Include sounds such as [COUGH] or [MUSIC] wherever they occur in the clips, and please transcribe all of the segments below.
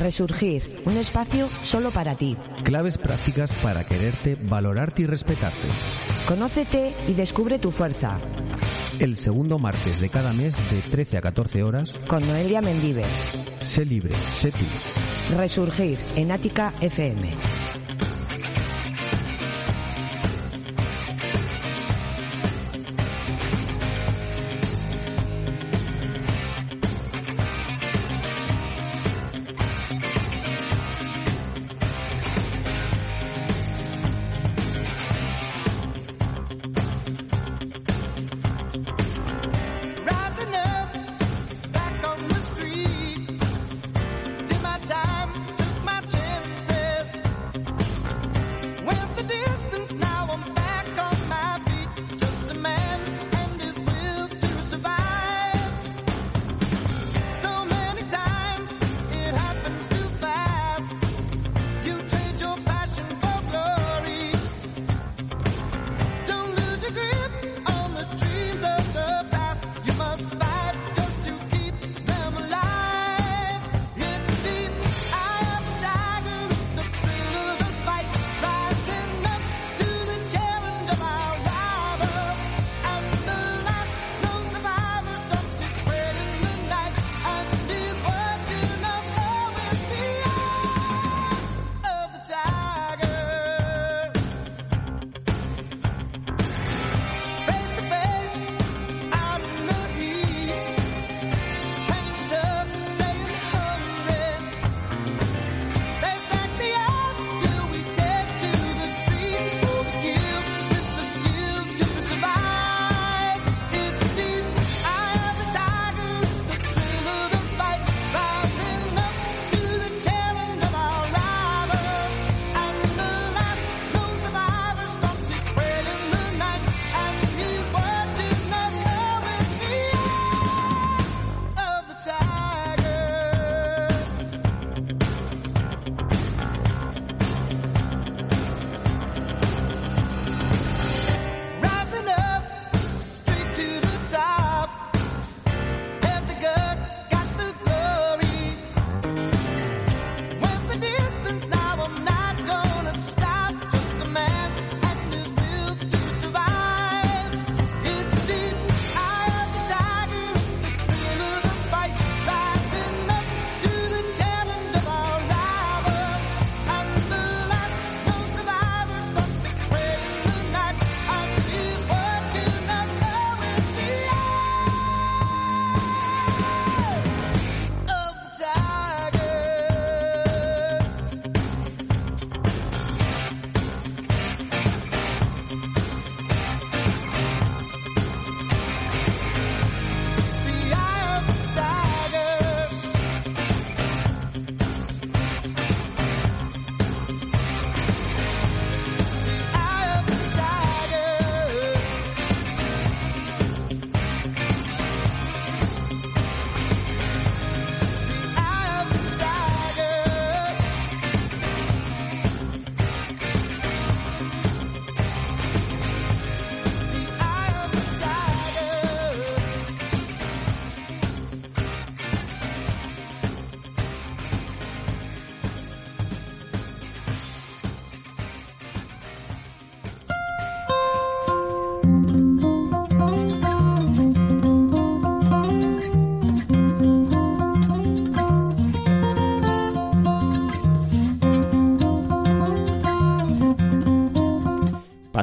Resurgir, un espacio solo para ti. Claves prácticas para quererte, valorarte y respetarte. Conócete y descubre tu fuerza. El segundo martes de cada mes de 13 a 14 horas. Con Noelia Mendive. Sé libre, sé tú. Resurgir en Ática FM.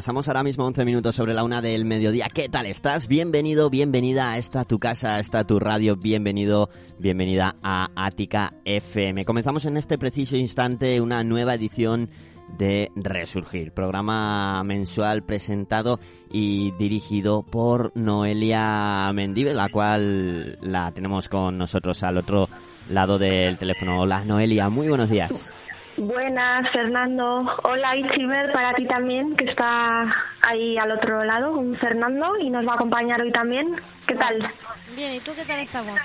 Pasamos ahora mismo 11 minutos sobre la una del mediodía. ¿Qué tal estás? Bienvenido, bienvenida a esta tu casa, a esta tu radio. Bienvenido, bienvenida a Ática FM. Comenzamos en este preciso instante una nueva edición de Resurgir, programa mensual presentado y dirigido por Noelia Mendive, la cual la tenemos con nosotros al otro lado del teléfono. Hola Noelia, muy buenos días. Buenas, Fernando. Hola, Itziber, para ti también, que está ahí al otro lado, un Fernando, y nos va a acompañar hoy también. ¿Qué tal? Bien, ¿y tú qué tal estamos?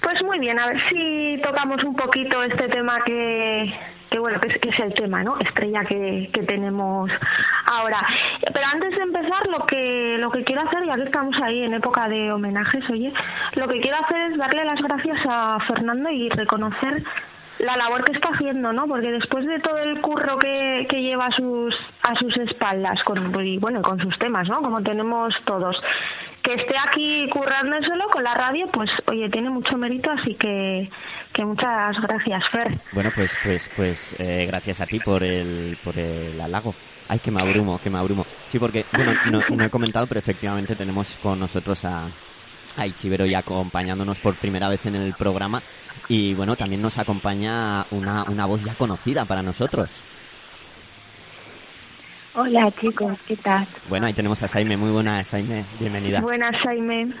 Pues muy bien, a ver si tocamos un poquito este tema que, que bueno, que es, el tema, ¿no? Estrella que, que tenemos ahora. Pero antes de empezar, lo que, lo que quiero hacer, ya que estamos ahí en época de homenajes, oye, lo que quiero hacer es darle las gracias a Fernando y reconocer la labor que está haciendo, ¿no? Porque después de todo el curro que, lleva a sus, a sus espaldas, con, y bueno, con sus temas, ¿no? Como tenemos todos, que esté aquí currándoselo con la radio, pues oye, tiene mucho mérito, así que, que muchas gracias, Fer. Bueno, pues, pues, pues eh, gracias a ti por el, por el halago. Ay, que me abrumo, que me abrumo. Sí, porque, bueno, no, no he comentado, pero efectivamente tenemos con nosotros a, a Ichibero ya acompañándonos por primera vez en el programa y bueno, también nos acompaña una, una voz ya conocida para nosotros. Hola chicos, ¿qué tal? Bueno, ahí tenemos a Saime, muy buena Saime, bienvenida. Buenas, Jaime.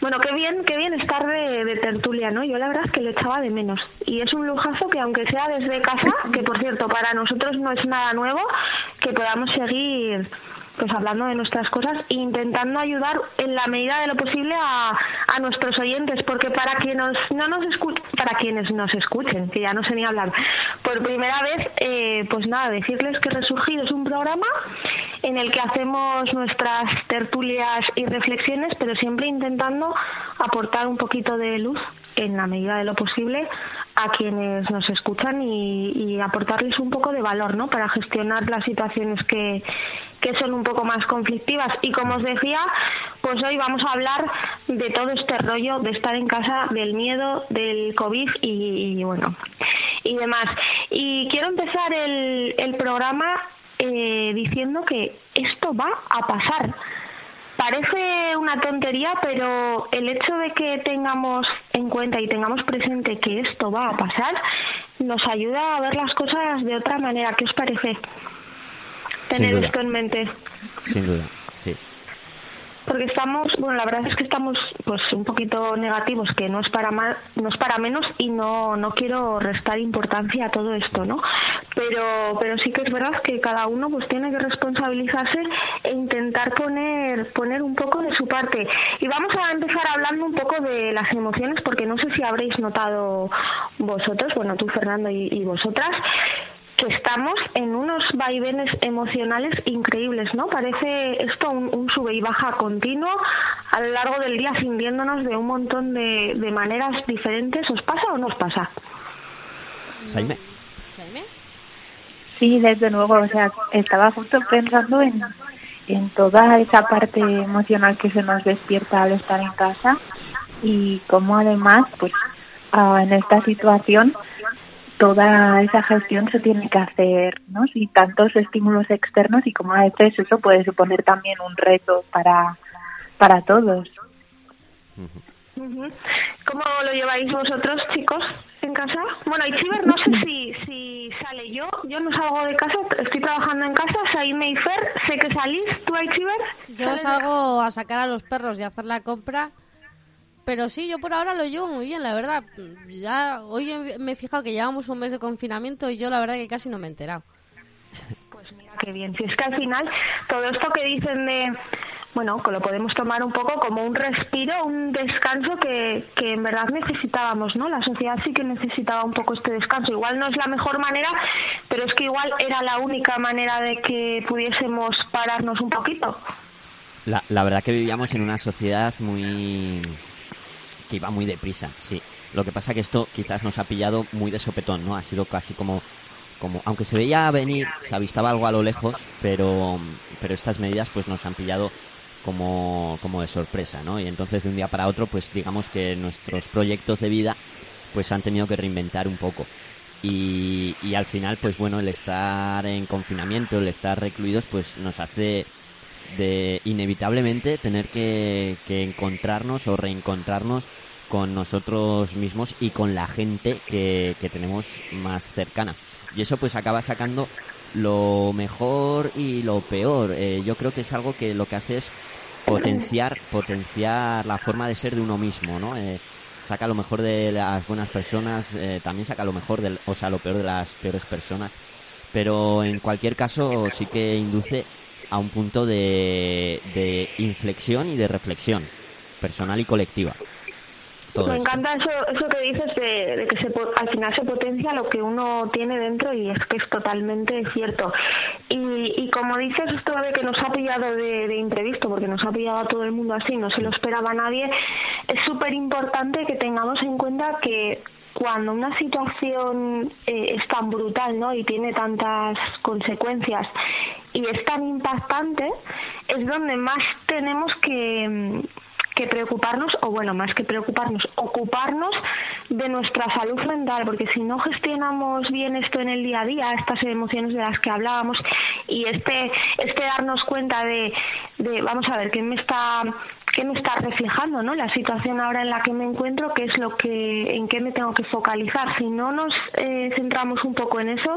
Bueno, qué bien, qué bien estar de, de tertulia, ¿no? Yo la verdad es que lo echaba de menos. Y es un lujazo que aunque sea desde casa, que por cierto para nosotros no es nada nuevo, que podamos seguir pues hablando de nuestras cosas e intentando ayudar en la medida de lo posible a, a nuestros oyentes, porque para quienes no nos escuchen, para quienes nos escuchen, que ya no sé ni hablar, por primera vez, eh, pues nada, decirles que Resurgido es un programa en el que hacemos nuestras tertulias y reflexiones, pero siempre intentando aportar un poquito de luz en la medida de lo posible a quienes nos escuchan y, aportarles un poco de valor, ¿no? Para gestionar las situaciones que, que son un poco más conflictivas. Y como os decía, pues hoy vamos a hablar de todo este rollo de estar en casa, del miedo, del COVID y, y bueno, y demás. Y quiero empezar el, el programa eh, diciendo que esto va a pasar. Parece una tontería, pero el hecho de que tengamos en cuenta y tengamos presente que esto va a pasar nos ayuda a ver las cosas de otra manera. ¿Qué os parece? Tener esto en mente. Sin duda, sí. Porque estamos, bueno, la verdad es que estamos pues un poquito negativos, que no es para más, no es para menos y no no quiero restar importancia a todo esto, ¿no? Pero pero sí que es verdad que cada uno pues tiene que responsabilizarse e intentar poner poner un poco de su parte. Y vamos a empezar hablando un poco de las emociones porque no sé si habréis notado vosotros, bueno, tú Fernando y, y vosotras que estamos en unos vaivenes emocionales increíbles, ¿no? Parece esto un, un sube y baja continuo a lo largo del día sintiéndonos de un montón de, de maneras diferentes. ¿Os pasa o no os pasa? Saime. ¿Saime? Sí, desde luego, o sea, estaba justo pensando en, en toda esa parte emocional que se nos despierta al estar en casa y cómo además, pues, ah, en esta situación toda esa gestión se tiene que hacer, ¿no? Sin tantos estímulos externos y como a veces eso puede suponer también un reto para para todos. ¿Cómo lo lleváis vosotros, chicos, en casa? Bueno, y Chiver, no sé si, si sale yo. Yo no salgo de casa, estoy trabajando en casa. Saime y Fer, sé que salís. ¿Tú, Chiver? Yo salgo a sacar a los perros y a hacer la compra. Pero sí, yo por ahora lo llevo muy bien, la verdad. Ya hoy me he fijado que llevamos un mes de confinamiento y yo la verdad que casi no me he enterado. Pues mira qué bien. Si es que al final todo esto que dicen de, bueno, que lo podemos tomar un poco como un respiro, un descanso que, que en verdad necesitábamos, ¿no? La sociedad sí que necesitaba un poco este descanso. Igual no es la mejor manera, pero es que igual era la única manera de que pudiésemos pararnos un poquito. La, la verdad que vivíamos en una sociedad muy que iba muy deprisa, sí. Lo que pasa que esto quizás nos ha pillado muy de sopetón, ¿no? Ha sido casi como como aunque se veía venir, se avistaba algo a lo lejos, pero pero estas medidas pues nos han pillado como como de sorpresa, ¿no? Y entonces de un día para otro pues digamos que nuestros proyectos de vida pues han tenido que reinventar un poco. Y, y al final pues bueno, el estar en confinamiento, el estar recluidos pues nos hace de inevitablemente tener que, que encontrarnos o reencontrarnos con nosotros mismos y con la gente que, que tenemos más cercana. Y eso pues acaba sacando lo mejor y lo peor. Eh, yo creo que es algo que lo que hace es potenciar, potenciar la forma de ser de uno mismo, ¿no? Eh, saca lo mejor de las buenas personas, eh, también saca lo mejor, del, o sea, lo peor de las peores personas. Pero en cualquier caso sí que induce a un punto de, de inflexión y de reflexión personal y colectiva. Todo Me esto. encanta eso, eso que dices de, de que se, al final se potencia lo que uno tiene dentro y es que es totalmente cierto. Y, y como dices, esto de que nos ha pillado de, de imprevisto, porque nos ha pillado a todo el mundo así, no se lo esperaba nadie, es súper importante que tengamos en cuenta que cuando una situación eh, es tan brutal ¿no? y tiene tantas consecuencias y es tan impactante, es donde más tenemos que, que preocuparnos, o bueno, más que preocuparnos, ocuparnos de nuestra salud mental, porque si no gestionamos bien esto en el día a día, estas emociones de las que hablábamos, y este, este darnos cuenta de, de vamos a ver, qué me está qué me está reflejando no la situación ahora en la que me encuentro qué es lo que en qué me tengo que focalizar. Si no nos eh, centramos un poco en eso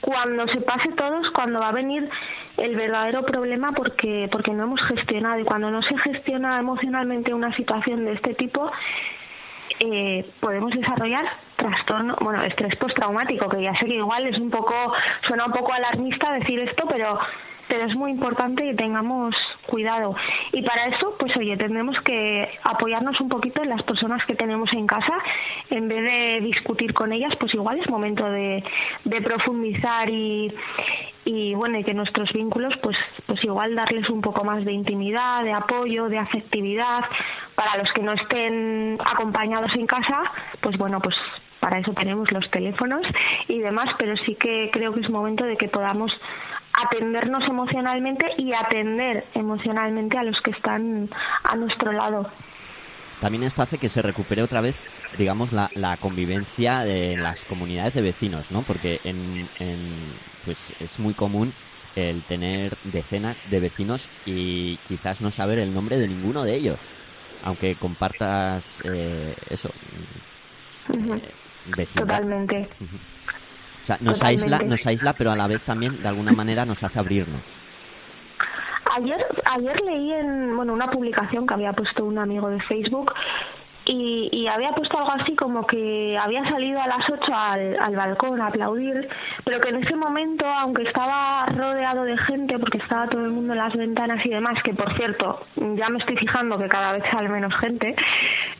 cuando se pase todo es cuando va a venir el verdadero problema porque porque no hemos gestionado. Y cuando no se gestiona emocionalmente una situación de este tipo eh, podemos desarrollar trastorno, bueno, estrés postraumático, que ya sé que igual es un poco, suena un poco alarmista decir esto, pero pero es muy importante que tengamos cuidado. Y para eso, pues oye, tendremos que apoyarnos un poquito en las personas que tenemos en casa, en vez de discutir con ellas, pues igual es momento de, de profundizar y, y bueno, y que nuestros vínculos, pues, pues igual darles un poco más de intimidad, de apoyo, de afectividad. Para los que no estén acompañados en casa, pues bueno, pues para eso tenemos los teléfonos y demás, pero sí que creo que es momento de que podamos atendernos emocionalmente y atender emocionalmente a los que están a nuestro lado. También esto hace que se recupere otra vez, digamos, la, la convivencia de las comunidades de vecinos, ¿no? Porque en, pues es muy común el tener decenas de vecinos y quizás no saber el nombre de ninguno de ellos, aunque compartas eh, eso, eh, Totalmente. O sea, nos aísla, nos aísla, pero a la vez también de alguna manera nos hace abrirnos. Ayer, ayer leí en bueno una publicación que había puesto un amigo de Facebook y, y, había puesto algo así como que había salido a las 8 al, al, balcón a aplaudir, pero que en ese momento, aunque estaba rodeado de gente, porque estaba todo el mundo en las ventanas y demás, que por cierto, ya me estoy fijando que cada vez sale menos gente,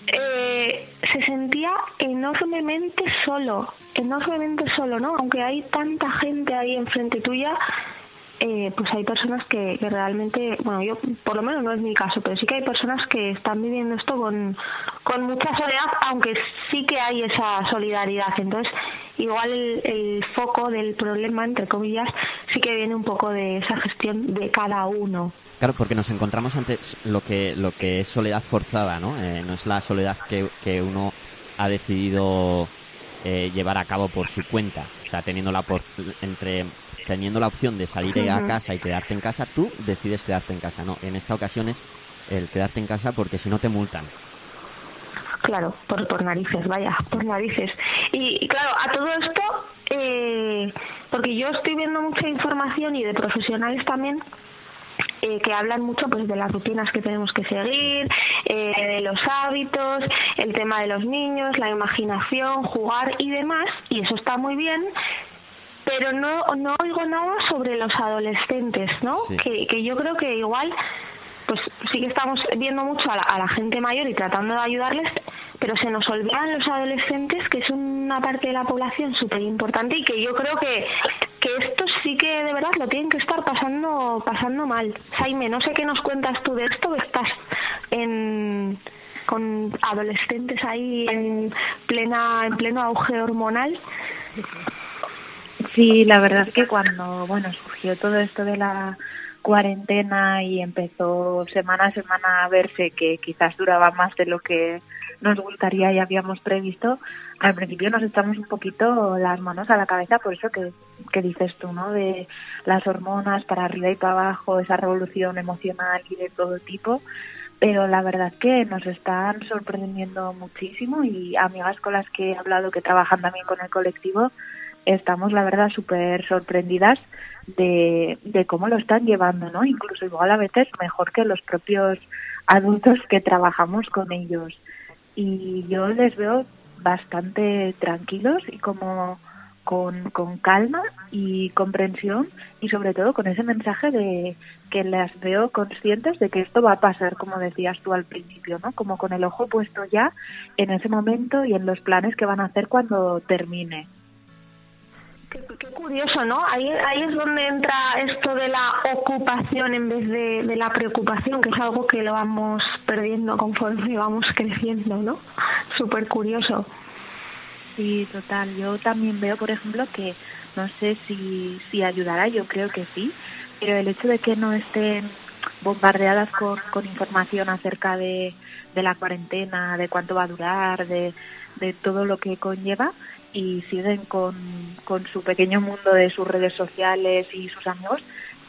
eh, se sentía enormemente solo, enormemente solo, ¿no? Aunque hay tanta gente ahí enfrente tuya, eh, pues hay personas que, realmente, bueno, yo por lo menos no es mi caso, pero sí que hay personas que están viviendo esto con, con mucha soledad, aunque sí que hay esa solidaridad. Entonces, igual el, foco del problema, entre comillas, sí que viene un poco de esa gestión de cada uno. Claro, porque nos encontramos ante lo que, lo que es soledad forzada, ¿no? Eh, no es la soledad que, que uno ha decidido eh, llevar a cabo por su cuenta. O sea, teniendo la, por, entre, teniendo la opción de salir a casa y quedarte en casa, tú decides quedarte en casa. No, en esta ocasión es el quedarte en casa porque si no te multan. Claro, por, por narices, vaya, por narices. Y, claro, a todo esto, eh, porque yo estoy viendo mucha información y de profesionales también eh, que hablan mucho pues de las rutinas que tenemos que seguir, eh, de los hábitos, el tema de los niños, la imaginación, jugar y demás, y eso está muy bien, pero no, no oigo nada sobre los adolescentes, ¿no? Que, que yo creo que igual pues sí que estamos viendo mucho a la, a la gente mayor y tratando de ayudarles, pero se nos olvidan los adolescentes, que es una parte de la población súper importante y que yo creo que, que esto sí que de verdad lo tienen que estar pasando, pasando mal. Jaime, no sé qué nos cuentas tú de esto, estás en con adolescentes ahí en plena en pleno auge hormonal. Sí, la verdad es que cuando bueno surgió todo esto de la cuarentena y empezó semana a semana a verse que quizás duraba más de lo que nos gustaría y habíamos previsto, al principio nos echamos un poquito las manos a la cabeza por eso que, que dices tú, ¿no? De las hormonas para arriba y para abajo, esa revolución emocional y de todo tipo. Pero la verdad que nos están sorprendiendo muchísimo y amigas con las que he hablado que trabajan también con el colectivo, estamos la verdad súper sorprendidas de, de cómo lo están llevando, ¿no? Incluso igual a veces mejor que los propios adultos que trabajamos con ellos y yo les veo bastante tranquilos y como con, con calma y comprensión y sobre todo con ese mensaje de que las veo conscientes de que esto va a pasar, como decías tú al principio, ¿no? Como con el ojo puesto ya en ese momento y en los planes que van a hacer cuando termine. Qué, curioso, ¿no? Ahí, ahí es donde entra esto de la ocupación en vez de, de la preocupación, que es algo que lo vamos perdiendo conforme [LAUGHS] vamos creciendo, ¿no? Súper curioso. Sí, total. Yo también veo, por ejemplo, que no sé si, si ayudará, yo creo que sí, pero el hecho de que no estén bombardeadas con, con información acerca de, de la cuarentena, de cuánto va a durar, de, de todo lo que conlleva y siguen con, con su pequeño mundo de sus redes sociales y sus amigos,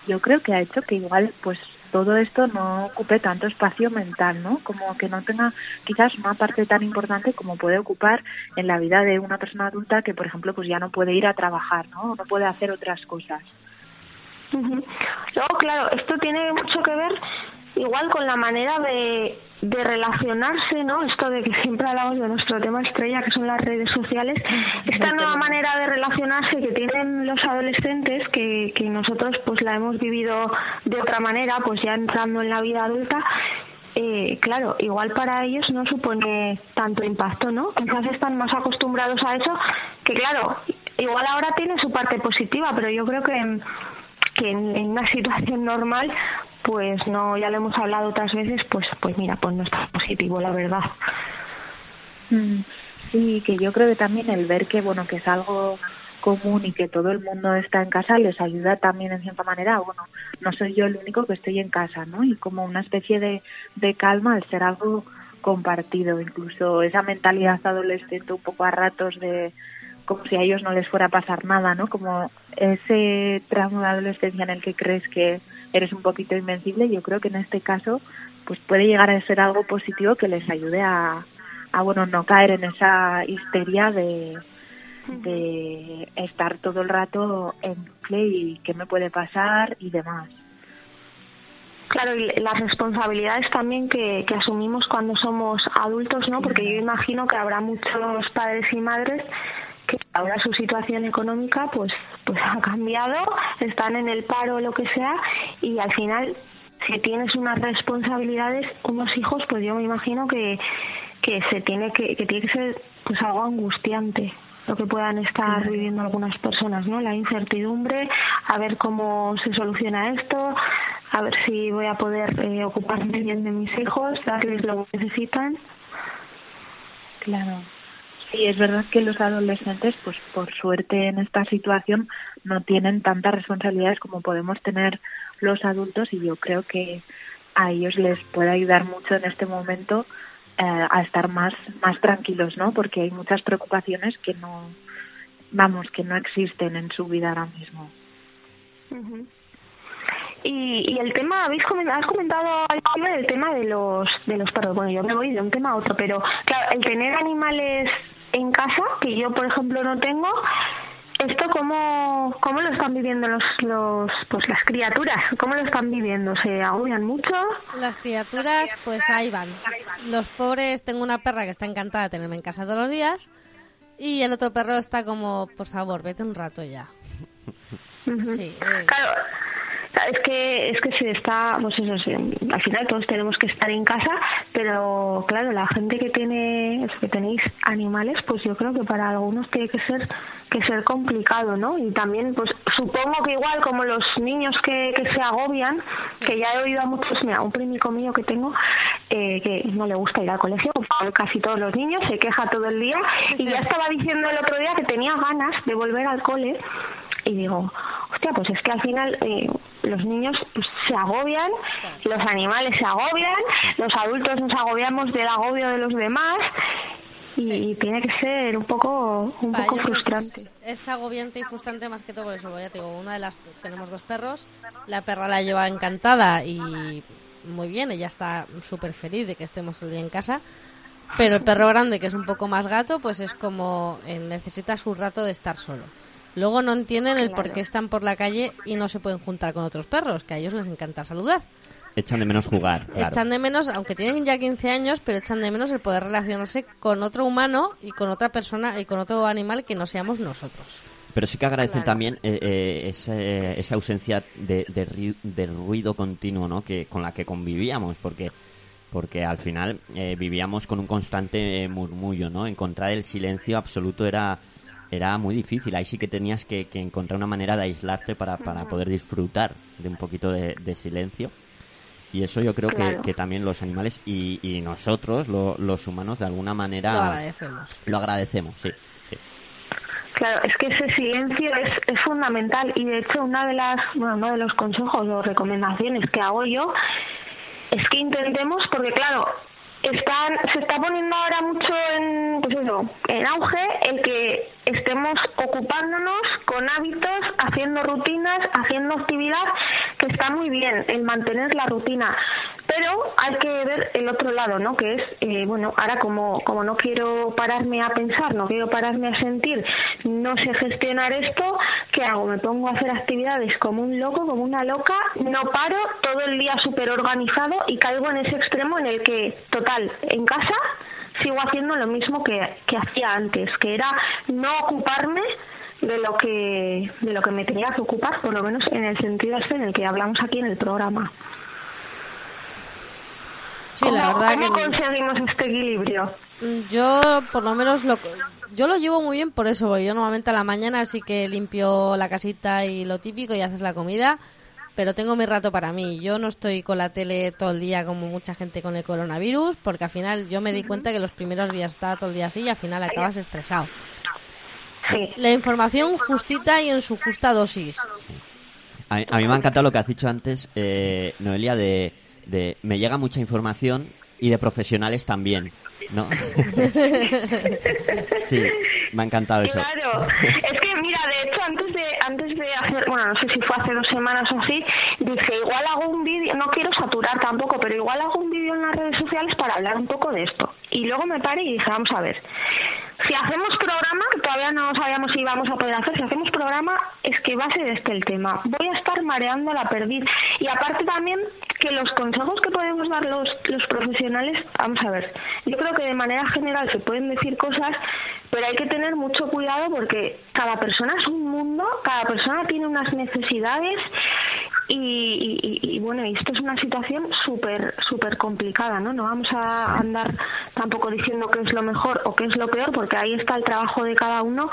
yo creo que ha hecho que igual pues todo esto no ocupe tanto espacio mental, ¿no? Como que no tenga quizás una parte tan importante como puede ocupar en la vida de una persona adulta que, por ejemplo, pues ya no puede ir a trabajar, ¿no? No puede hacer otras cosas. Luego, claro, esto tiene mucho que ver igual con la manera de, de relacionarse, ¿no? Esto de que siempre hablamos de nuestro tema estrella, que son las redes sociales. Esta nueva manera de relacionarse que tienen los adolescentes, que, que nosotros pues la hemos vivido de otra manera, pues ya entrando en la vida adulta, eh, claro, igual para ellos no supone tanto impacto, ¿no? Quizás están más acostumbrados a eso, que claro, igual ahora tiene su parte positiva, pero yo creo que, que en, una [LAUGHS] situación normal pues no, ya lo hemos hablado otras veces, pues, pues mira, pues no está positivo, la verdad. Mm, sí, que yo creo que también el ver que, bueno, que es algo común y que todo el mundo está en casa les ayuda también en cierta manera, bueno, no soy yo el único que estoy en casa, ¿no? Y como una especie de, de calma al ser algo compartido, incluso esa mentalidad adolescente un poco a ratos de como si a ellos no les fuera a pasar nada, ¿no? Como ese tramo de adolescencia en el que crees que eres un poquito invencible, yo creo que en este caso pues puede llegar a ser algo positivo que les ayude a, a bueno, no caer en esa histeria de, estar todo el rato en play y qué me puede pasar y demás. Claro, y las responsabilidades también que, que asumimos cuando somos adultos, ¿no? Porque yo imagino que habrá muchos padres y madres que ahora su situación económica pues pues ha cambiado, están en el paro o lo que sea y al final si tienes unas responsabilidades, unos hijos, pues yo me imagino que que se tiene que que tiene que ser pues algo angustiante lo que puedan estar viviendo algunas personas, ¿no? La incertidumbre, a ver cómo se soluciona esto, a ver si voy a poder eh, ocuparme bien de mis hijos, darles lo que necesitan. Claro. Sí, es verdad que los adolescentes, pues por suerte en esta situación, no tienen tantas responsabilidades como podemos tener los adultos y yo creo que a ellos les puede ayudar mucho en este momento eh, a estar más más tranquilos, ¿no? Porque hay muchas preocupaciones que no, vamos, que no existen en su vida ahora mismo. Y, y el tema, habéis comentado, has comentado algo del tema de los de los perros. Bueno, yo me voy de un tema a otro, pero claro, el tener animales en casa, que yo por ejemplo no tengo, esto cómo, cómo lo están viviendo los, los pues las criaturas, cómo lo están viviendo, se agobian mucho. Las criaturas, pues ahí van. Los pobres, tengo una perra que está encantada de tenerme en casa todos los días y el otro perro está como, por favor, vete un rato ya. Sí, eh, Claro, es que es que se está, pues eso, al final todos tenemos que estar en casa, pero claro, la gente que tiene, que tenéis animales, pues yo creo que para algunos tiene que ser que ser complicado, ¿no? Y también, pues supongo que igual como los niños que, que se agobian, que ya he oído a muchos, mira, un primico mío que tengo eh, que no le gusta ir al colegio, casi todos los niños, se queja todo el día y ya estaba diciendo el otro día que tenía ganas de volver al cole y digo, hostia, pues es que al final eh, los niños pues, se agobian, los animales se agobian, los adultos nos agobiamos del agobio de los demás y, y tiene que ser un poco un para poco es- frustrante. Es, agobiante y frustrante más que todo por eso. Ya te digo, una de las tenemos dos perros, la perra la lleva encantada y muy bien, ella está súper feliz de que estemos el día en casa. Pero el perro grande, que es un poco más gato, pues es como eh, necesita su rato de estar solo. Luego no entienden el por qué están por la calle y no se pueden juntar con otros perros, que a ellos les encanta saludar. Echan de menos jugar, claro. Echan de menos, aunque tienen ya 15 años, pero echan de menos el poder relacionarse con otro humano y con otra persona y con otro animal que no seamos nosotros. Pero sí que agradecen Claro. también eh, eh, ese- esa ausencia de, de, ri- de ruido continuo ¿no? que, con la que convivíamos, porque porque al final eh, vivíamos con un constante murmullo, ¿no? Encontrar el silencio absoluto era era muy difícil. Ahí sí que tenías que, que encontrar una manera de aislarte para, para poder disfrutar de un poquito de, de silencio. Y eso yo creo que- Claro. que, también los animales y, y nosotros, lo- los humanos, de alguna manera Lo agradecemos. lo agradecemos, sí. sí. Claro, es que ese silencio es, es fundamental y de hecho una de las, bueno, uno de los consejos o recomendaciones que hago yo es que intentemos, porque claro, están, está poniendo ahora mucho en, pues eso, en auge el que estemos ocupándonos con hábitos, haciendo rutinas, haciendo actividad, que está muy bien el mantener la rutina. Pero hay que ver el otro lado, ¿no? Que es, eh, bueno, ahora como, como no quiero pararme a pensar, no quiero pararme a sentir, no sé gestionar esto, ¿qué hago? Me pongo a hacer actividades como un loco, como una loca, no paro, todo el día súper organizado y caigo en ese extremo en el que, total, en casa sigo haciendo lo mismo que, que hacía antes, que era no ocuparme de lo que de lo que me tenía que ocupar, por lo menos en el sentido este en el que hablamos aquí en el programa. Sí, la ¿Cómo- verdad ¿Cómo que conseguimos este equilibrio? Mm, yo por lo menos lo yo lo llevo muy bien por eso, porque yo normalmente a la mañana sí que limpio la casita y lo típico y haces la comida, pero tengo mi rato para mí. Yo no estoy con la tele todo el día como mucha gente con el coronavirus, porque al final yo me di cuenta que los primeros días estaba todo el día así y al final acabas estresado. Sí. La información justita y en su justa dosis. A mí, a mí me ha encantado lo que has dicho antes, eh, Noelia, de, de me llega mucha información y de profesionales también, ¿no? [LAUGHS] sí, me ha encantado eso. Claro, es que mira, de hecho antes de antes de hacer, bueno, no sé si fue hace dos semanas o así, dije igual hago un vídeo, no quiero saturar tampoco, pero igual hago un vídeo en las redes sociales para hablar un poco de esto. Y luego me paré y dije, vamos a ver, si hacemos programa, que todavía no sabíamos si íbamos a poder hacer, si hacemos programa es que va a ser este el tema. Voy a estar mareando la perdiz. Y aparte también que los consejos que podemos dar los, los profesionales, vamos a ver, yo creo que de manera general se pueden decir cosas, pero hay que tener mucho cuidado porque cada persona es un mundo, cada persona tiene unas necesidades y, y- y- bueno, y esto es una situación súper súper complicada, ¿no? No vamos a andar tampoco diciendo qué es lo mejor o qué es lo peor, porque ahí está el trabajo de cada uno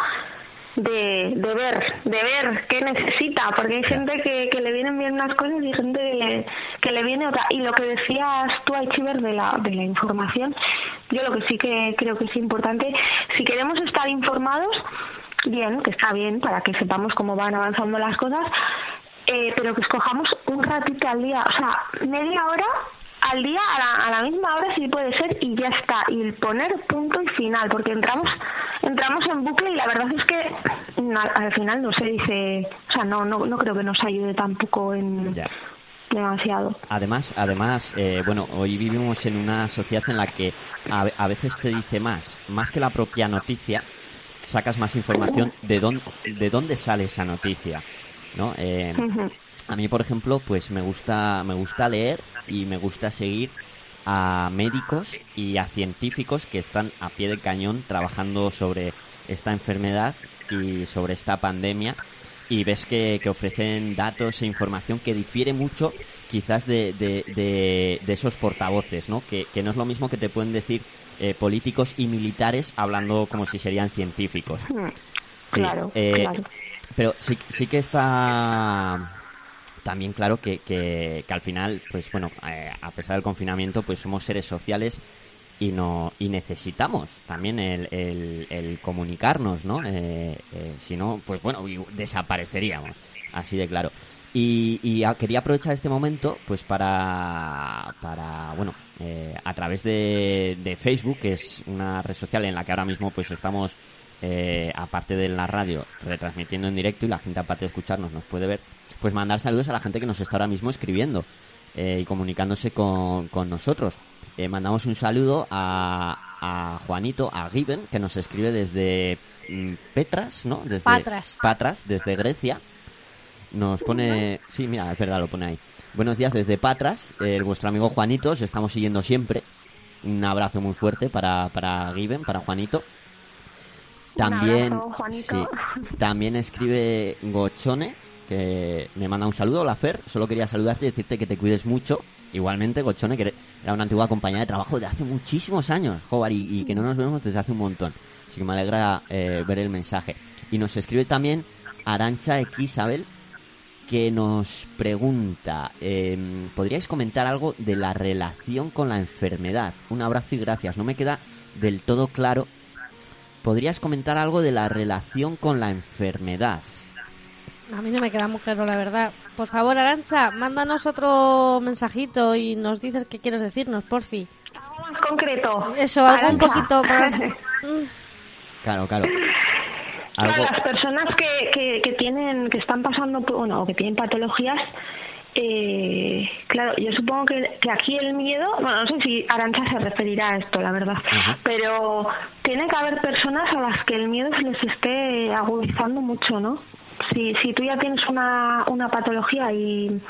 de, de ver, de ver qué necesita, porque hay gente que, que le vienen bien unas cosas y gente que le, que le viene otra. Y lo que decías tú, Aichiver, de la, de la información, yo lo que sí que creo que es importante, si queremos estar informados, bien, que está bien, para que sepamos cómo van avanzando las cosas, eh, pero que escojamos un ratito al día, o sea, media hora al día a la, a la misma hora si puede ser y ya está. Y poner punto y final porque entramos entramos en bucle y la verdad es que al, al final no se dice o sea no no no creo que nos ayude tampoco en Ya. demasiado. Además, además, eh, bueno, hoy vivimos en una sociedad en la que a, a veces te dice más, más que la propia noticia, sacas más información de dónde, de dónde sale esa noticia, ¿no? Eh, a mí, por ejemplo, pues me gusta, me gusta leer y me gusta seguir a médicos y a científicos que están a pie de cañón trabajando sobre esta enfermedad y sobre esta pandemia y ves que, que ofrecen datos e información que difiere mucho quizás de, de, de- de esos portavoces, ¿no? Que, que no es lo mismo que te pueden decir eh, políticos y militares hablando como si serían científicos. Sí, claro eh, claro pero sí, sí que está también claro que, que, que al final, pues bueno, eh, a pesar del confinamiento, pues somos seres sociales y no y necesitamos también el, el, el comunicarnos, ¿no? Eh, eh, si no, pues bueno, desapareceríamos, así de claro. Y, y quería aprovechar este momento, pues para, para bueno, eh, a través de, de Facebook, que es una red social en la que ahora mismo pues estamos eh, aparte de la radio, retransmitiendo en directo y la gente, aparte de escucharnos, nos puede ver, pues mandar saludos a la gente que nos está ahora mismo escribiendo eh, y comunicándose con, con nosotros. Eh, mandamos un saludo a, a Juanito, a Given, que nos escribe desde mm, Petras, ¿no? Desde Patras. Patras, desde Grecia. Nos pone... Sí, mira, es verdad, lo pone ahí. Buenos días desde Patras, eh, vuestro amigo Juanito, os estamos siguiendo siempre. Un abrazo muy fuerte para, para Given, para Juanito. También, abrazo, Juanito. sí, también escribe Gochone, que me manda un saludo. Hola Fer, solo quería saludarte y decirte que te cuides mucho. Igualmente, Gochone, que era una antigua compañera de trabajo de hace muchísimos años, joder, y, y que no nos vemos desde hace un montón. Así que me alegra eh, ver el mensaje. Y nos escribe también Arancha X Isabel, que nos pregunta, eh, ¿podríais comentar algo de la relación con la enfermedad? Un abrazo y gracias. No me queda del todo claro podrías comentar algo de la relación con la enfermedad. A mí no me queda muy claro, la verdad. Por favor, Arancha, mándanos otro mensajito y nos dices qué quieres decirnos, porfi. Algo más concreto. Eso, algo un poquito más... [LAUGHS] Claro, claro. Algo, las personas que, que, que tienen, que están pasando, bueno, o que tienen patologías, eh, claro, yo supongo que, que aquí el miedo, bueno, no sé si Arancha se referirá a esto, la verdad, Ajá. pero tiene que haber personas a las que el miedo se les esté agudizando mucho, ¿no? Si, si tú ya tienes una, una patología y,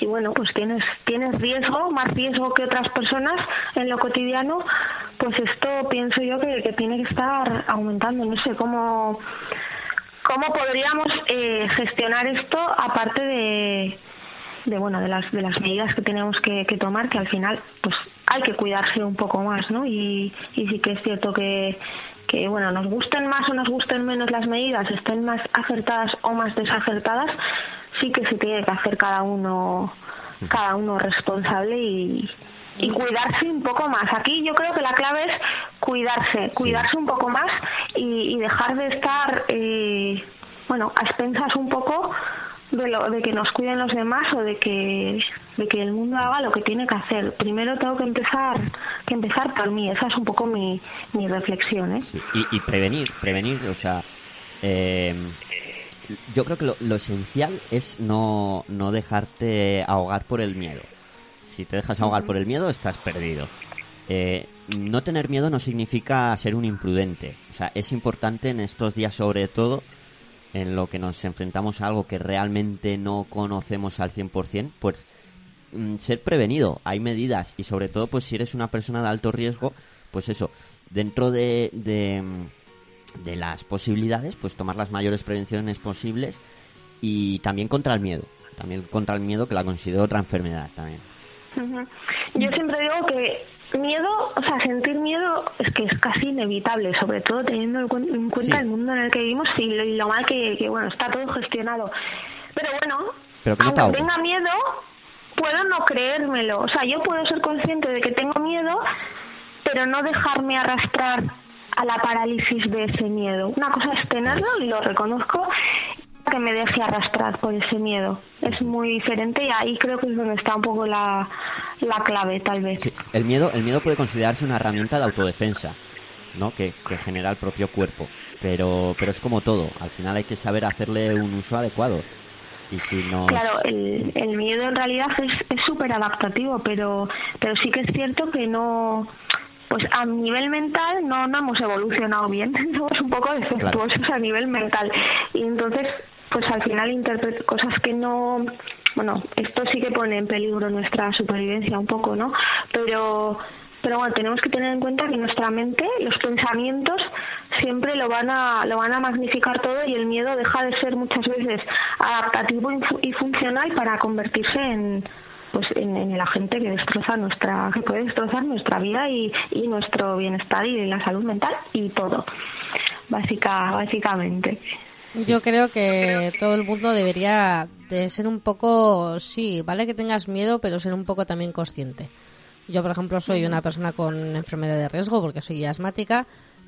y bueno, pues tienes, tienes riesgo, más riesgo que otras personas en lo cotidiano, pues esto pienso yo que, que tiene que estar aumentando. No sé cómo, cómo podríamos eh, gestionar esto aparte de, de bueno de las de las medidas que tenemos que, que tomar que al final pues hay que cuidarse un poco más no y, y sí que es cierto que que bueno nos gusten más o nos gusten menos las medidas estén más acertadas o más desacertadas sí que se tiene que hacer cada uno cada uno responsable y y cuidarse un poco más. Aquí yo creo que la clave es cuidarse, cuidarse un poco más y, y dejar de estar, eh, bueno, a expensas un poco de, lo, de que nos cuiden los demás o de que, de que el mundo haga lo que tiene que hacer. Primero tengo que empezar, que empezar por mí. Esa es un poco mi, mi reflexión, ¿eh? Y prevenir, prevenir, o sea, eh, yo creo que lo, lo esencial es no, no dejarte ahogar por el miedo. Si te dejas ahogar por el miedo, estás perdido. Eh, no tener miedo no significa ser un imprudente. O sea, es importante en estos días, sobre todo, en lo que nos enfrentamos a algo que realmente no conocemos al 100%, pues mm, ser prevenido. Hay medidas y sobre todo, pues si eres una persona de alto riesgo, pues eso, dentro de, de, mm, de las posibilidades, pues tomar las mayores prevenciones posibles y también contra el miedo. También contra el miedo que la considero otra enfermedad también. Yo siempre digo que miedo, o sea, sentir miedo es que es casi inevitable, sobre todo teniendo en cuen- en cuenta Sí. el mundo en el que vivimos y lo, y lo mal que, que, bueno, está todo gestionado. Pero bueno, Pero que no te aunque tenga miedo, puedo no creérmelo. O sea, yo puedo ser consciente de que tengo miedo, pero no dejarme arrastrar a la parálisis de ese miedo. Una cosa es tenerlo y lo reconozco que me deje arrastrar por ese miedo. Es muy diferente y ahí creo que es donde está un poco la, la clave, tal vez. Sí, el miedo, el miedo puede considerarse una herramienta de autodefensa, ¿no? Que, que genera el propio cuerpo. Pero, pero es como todo. Al final hay que saber hacerle un uso adecuado. Y si nos... Claro, el, el miedo en realidad es es súper adaptativo, pero, pero sí que es cierto que no, pues a nivel mental no, no hemos evolucionado bien, [LAUGHS] somos un poco defectuosos a nivel mental. Y entonces, pues al final interpreto cosas que no, bueno, esto sí que pone en peligro nuestra supervivencia un poco, ¿no? Pero pero bueno, tenemos que tener en cuenta que nuestra mente, los pensamientos siempre lo van a lo van a magnificar todo y el miedo deja de ser muchas veces adaptativo y fu- y funcional para convertirse en pues en, en el agente que destroza nuestra que puede destrozar nuestra vida y, y nuestro bienestar y la salud mental y todo básica básicamente Yo creo que todo el mundo debería de ser un poco, sí, vale que tengas miedo, pero ser un poco también consciente. Yo, por ejemplo, soy una persona con enfermedad de riesgo porque soy asmática,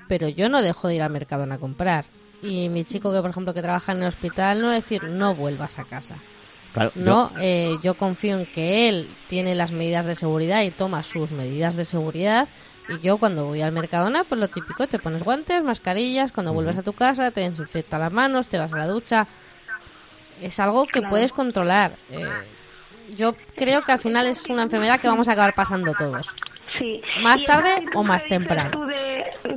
pero yo no dejo de ir al mercado a comprar. Y mi chico que, por ejemplo, que trabaja en el hospital, no decir, no vuelvas a casa. Claro, yo- No, eh, yo confío en que él tiene las medidas de seguridad y toma sus medidas de seguridad. Y yo cuando voy al Mercadona, pues lo típico, te pones guantes, mascarillas, cuando vuelves a tu casa te desinfecta las manos, te vas a la ducha. Es algo que puedes controlar. Eh, yo creo que al final es una enfermedad que vamos a acabar pasando todos. Sí. ¿Más tarde o más temprano?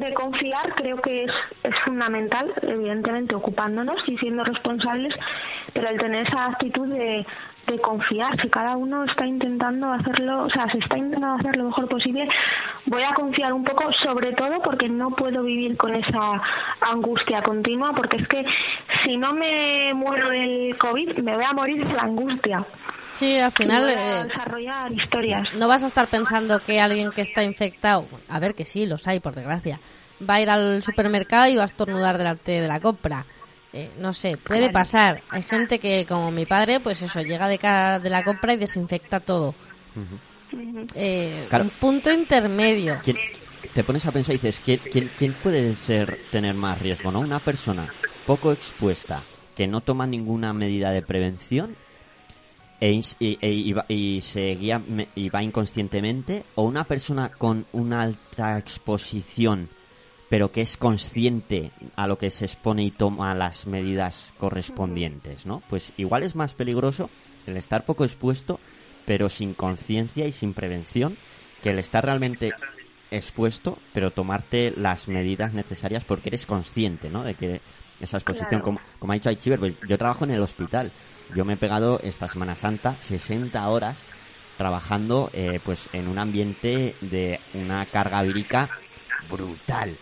De confiar creo que es, es fundamental, evidentemente ocupándonos y siendo responsables, pero el tener esa actitud de, de confiar, si cada uno está intentando hacerlo, o sea, se está intentando hacer lo mejor posible, voy a confiar un poco, sobre todo porque no puedo vivir con esa angustia continua, porque es que si no me muero del COVID, me voy a morir de la angustia. Sí, al final voy a eh, desarrollar historias. no vas a estar pensando que alguien que está infectado, a ver que sí, los hay por desgracia, va a ir al supermercado y va a estornudar delante de la compra. Eh, no sé, puede pasar. Hay gente que, como mi padre, pues eso, llega de, ca- de la compra y desinfecta todo. Eh, Claro. Un punto intermedio. ¿Quién, te pones a pensar y dices, ¿quién, quién, quién puede ser tener más riesgo? ¿no? Una persona poco expuesta que no toma ninguna medida de prevención e, y, e- y y y va inconscientemente o una persona con una alta exposición pero que es consciente a lo que se expone y toma las medidas correspondientes, ¿no? Pues igual es más peligroso el estar poco expuesto pero sin conciencia y sin prevención que el estar realmente expuesto pero tomarte las medidas necesarias porque eres consciente, ¿no? De que esa exposición, Claro. como, como ha dicho Aichiver, pues yo trabajo en el hospital. Yo me he pegado esta Semana Santa 60 horas trabajando eh, pues en un ambiente de una carga vírica brutal,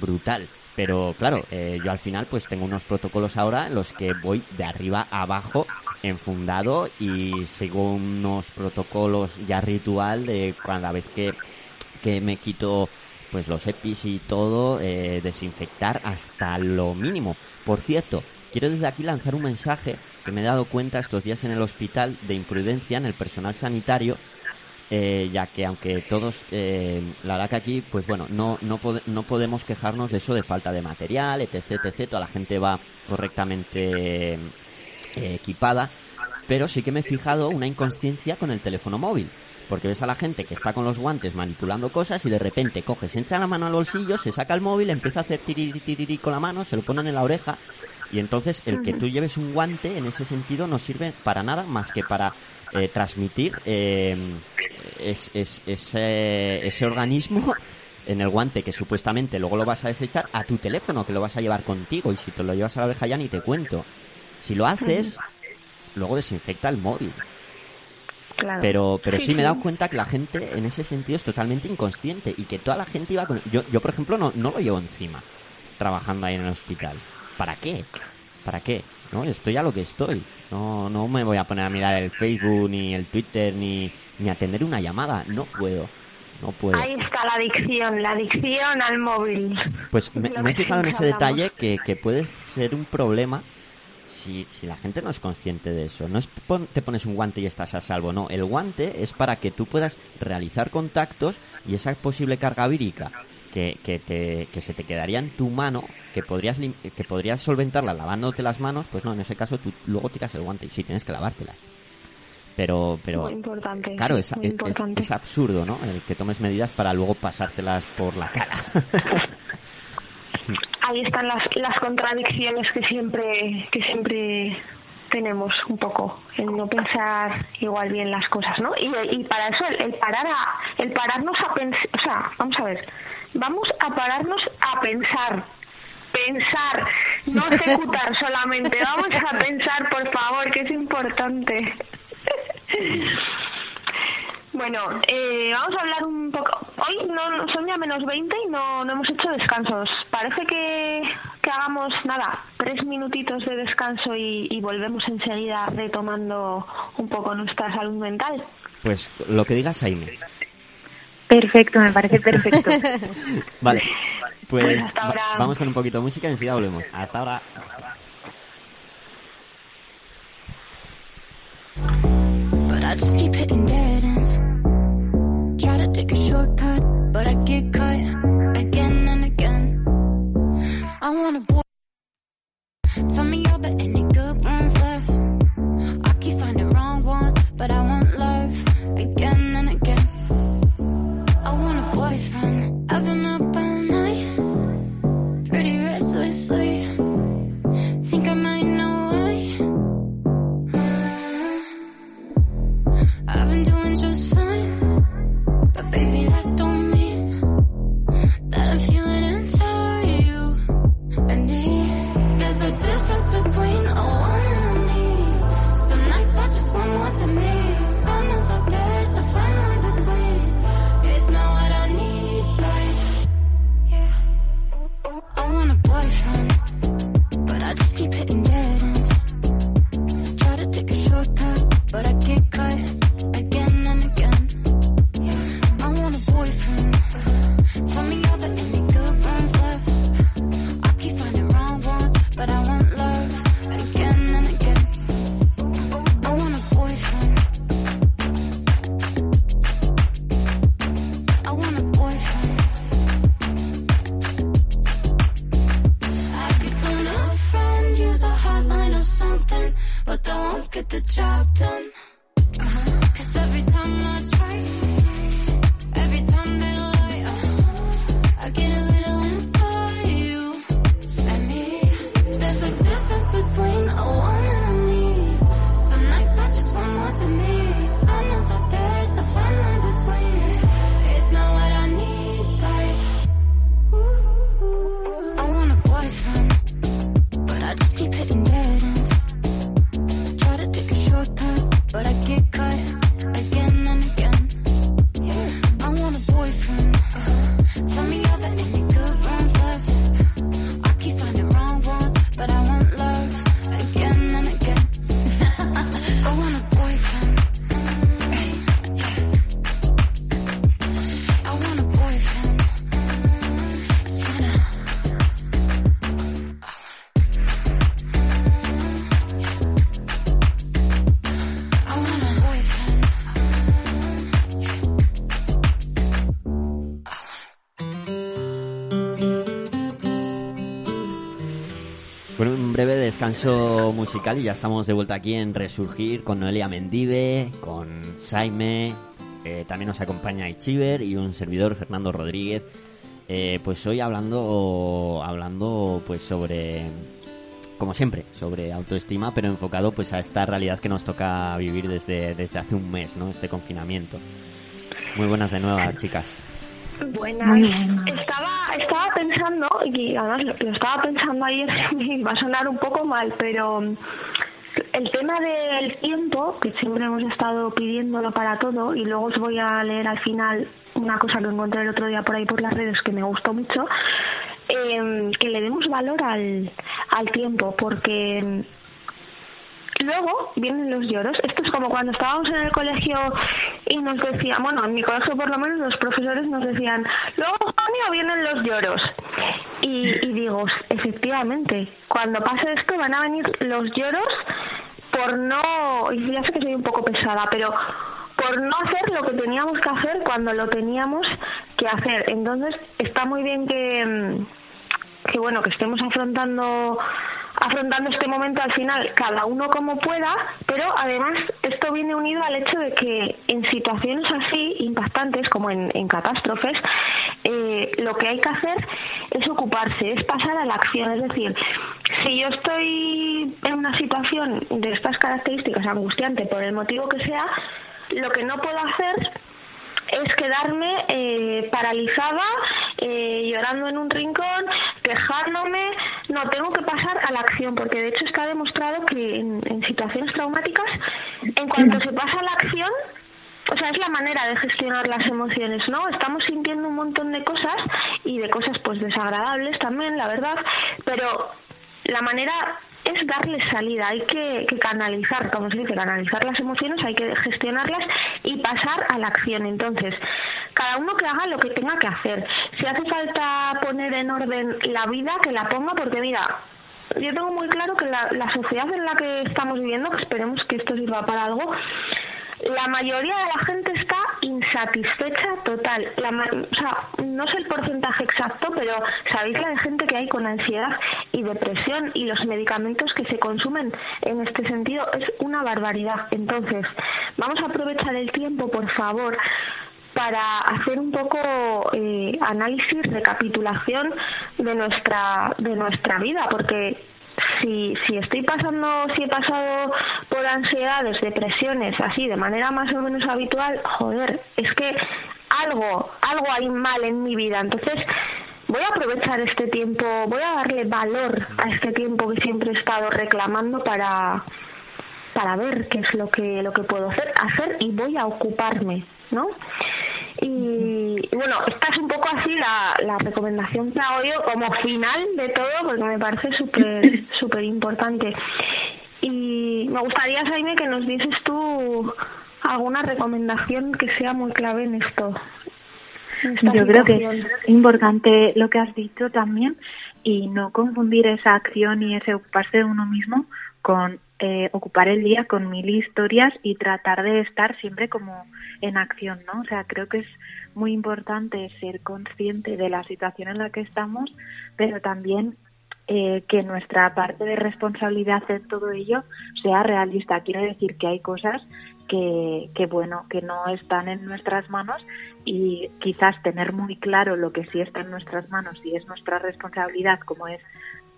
brutal. Pero claro, eh, yo al final pues tengo unos protocolos ahora en los que voy de arriba a abajo enfundado y sigo unos protocolos ya ritual de cada vez que, que me quito pues los EPIs y todo, eh, desinfectar hasta lo mínimo. Por cierto, quiero desde aquí lanzar un mensaje que me he dado cuenta estos días en el hospital de imprudencia en el personal sanitario, eh, ya que aunque todos, eh, la verdad que aquí, pues bueno, no, no, pode- no podemos quejarnos de eso de falta de material, etc, etc, toda la gente va correctamente eh, equipada, pero sí que me he fijado una inconsciencia con el teléfono móvil. Porque ves a la gente que está con los guantes manipulando cosas y de repente coge, se echa la mano al bolsillo, se saca el móvil, empieza a hacer tiriri tiriri con la mano, se lo ponen en la oreja y entonces el que tú lleves un guante en ese sentido no sirve para nada más que para eh, transmitir eh, es, es- ese, ese organismo en el guante que supuestamente luego lo vas a desechar a tu teléfono que lo vas a llevar contigo y si te lo llevas a la oreja ya ni te cuento. Si lo haces, luego desinfecta el móvil. Claro. Pero, pero sí, Sí, me he dado cuenta que la gente en ese sentido es totalmente inconsciente y que toda la gente iba con... Yo, yo por ejemplo, no, no lo llevo encima trabajando ahí en el hospital. ¿Para qué? ¿Para qué? ¿No? Estoy a lo que estoy. No, no me voy a poner a mirar el Facebook, ni el Twitter, ni, ni atender una llamada. No puedo. No puedo. Ahí está la adicción, la adicción al móvil. Pues me, [LAUGHS] he fijado en ese hablamos. detalle que, que puede ser un problema si, si la gente no es consciente de eso. No es pon- te pones un guante y estás a salvo, no. El guante es para que tú puedas realizar contactos y esa posible carga vírica que, que, te- que se te quedaría en tu mano, que podrías, que podrías solventarla lavándote las manos, pues no, en ese caso tú luego tiras el guante y sí, tienes que lavártelas. Pero, pero Muy importante. claro, es, muy es- importante. es absurdo, ¿no? El que tomes medidas para luego pasártelas por la cara. [LAUGHS] Ahí están las, las contradicciones que siempre, que siempre tenemos un poco, el no pensar igual bien las cosas, ¿no? Y, y para eso el, el parar a, el pararnos a pensar, o sea, vamos a ver, vamos a pararnos a pensar, pensar, no ejecutar [LAUGHS] solamente, vamos a pensar, por favor, que es importante. [LAUGHS] Bueno, eh, vamos a hablar un poco. Hoy no, son ya menos 20 y no, no hemos hecho descansos. Parece que, que hagamos nada, tres minutitos de descanso y, y volvemos enseguida retomando un poco nuestra salud mental. Pues lo que digas, Jaime. Perfecto, me parece perfecto. [LAUGHS] Vale, pues Pues hasta va- ahora. vamos con un poquito de música y enseguida volvemos. Hasta ahora. But I just keep hitting dead ends. Try to take a shortcut, but I get cut again and again. I want descanso musical y ya estamos de vuelta aquí en Resurgir con Noelia Mendive, con Saime, eh, también nos acompaña Ichiver y un servidor Fernando Rodríguez. Eh, pues hoy hablando, hablando pues sobre, como siempre, sobre autoestima, pero enfocado pues a esta realidad que nos toca vivir desde, desde hace un mes, ¿no? Este confinamiento. Muy buenas de nuevo, chicas. Buenas. Muy buenas. Estaba, estaba pensando, y además lo, lo estaba pensando ayer, [LAUGHS] me va a sonar un poco mal, pero el tema del tiempo, que siempre hemos estado pidiéndolo para todo, y luego os voy a leer al final una cosa que encontré el otro día por ahí por las redes que me gustó mucho, eh, que le demos valor al, al tiempo, porque Luego vienen los lloros. Esto es como cuando estábamos en el colegio y nos decían, bueno, en mi colegio por lo menos los profesores nos decían, luego junio vienen los lloros. Y, y digo, efectivamente, cuando pase esto van a venir los lloros por no, y ya sé que soy un poco pesada, pero por no hacer lo que teníamos que hacer cuando lo teníamos que hacer. Entonces está muy bien que, que bueno, que estemos afrontando afrontando este momento al final cada uno como pueda, pero además esto viene unido al hecho de que en situaciones así impactantes como en, catástrofes, eh, lo que hay que hacer es ocuparse, es pasar a la acción. Es decir, si yo estoy en una situación de estas características angustiante por el motivo que sea, lo que no puedo hacer es quedarme eh, paralizada, eh, llorando en un rincón, quejándome. No, tengo que pasar a la acción, porque de hecho está demostrado que en, en situaciones traumáticas, en cuanto se pasa a la acción, o sea, es la manera de gestionar las emociones, ¿no? Estamos sintiendo un montón de cosas y de cosas pues desagradables también, la verdad, pero la manera es darle salida, hay que, que canalizar, como se dice, canalizar las emociones, hay que gestionarlas y pasar a la acción. Entonces, cada uno que haga lo que tenga que hacer. Si hace falta poner en orden la vida, que la ponga, porque mira, yo tengo muy claro que la, la sociedad en la que estamos viviendo, que esperemos que esto sirva para algo, la mayoría de la gente está insatisfecha total. La, o sea, no sé el porcentaje exacto, pero sabéis la de gente que hay con ansiedad y depresión y los medicamentos que se consumen en este sentido es una barbaridad. Entonces, vamos a aprovechar el tiempo, por favor, para hacer un poco eh, análisis, recapitulación de nuestra de nuestra vida, porque si, si estoy pasando, si he pasado por ansiedades, depresiones, así, de manera más o menos habitual, joder, es que algo, algo hay mal en mi vida. Entonces, voy a aprovechar este tiempo, voy a darle valor a este tiempo que siempre he estado reclamando para para ver qué es lo que lo que puedo hacer, hacer y voy a ocuparme, ¿no? Y, bueno, esta es un poco así la, la recomendación que hago como final de todo, porque me parece súper [LAUGHS] súper importante. Y me gustaría, Jaime, que nos dices tú alguna recomendación que sea muy clave en esto. en esta Yo creo que es importante lo que has dicho también y no confundir esa acción y ese ocuparse de uno mismo con eh, ocupar el día con mil historias y tratar de estar siempre como en acción, ¿no? O sea, creo que es muy importante ser consciente de la situación en la que estamos, pero también eh, que nuestra parte de responsabilidad en todo ello sea realista. Quiere decir que hay cosas que, que, bueno, que no están en nuestras manos y quizás tener muy claro lo que sí está en nuestras manos y es nuestra responsabilidad, como es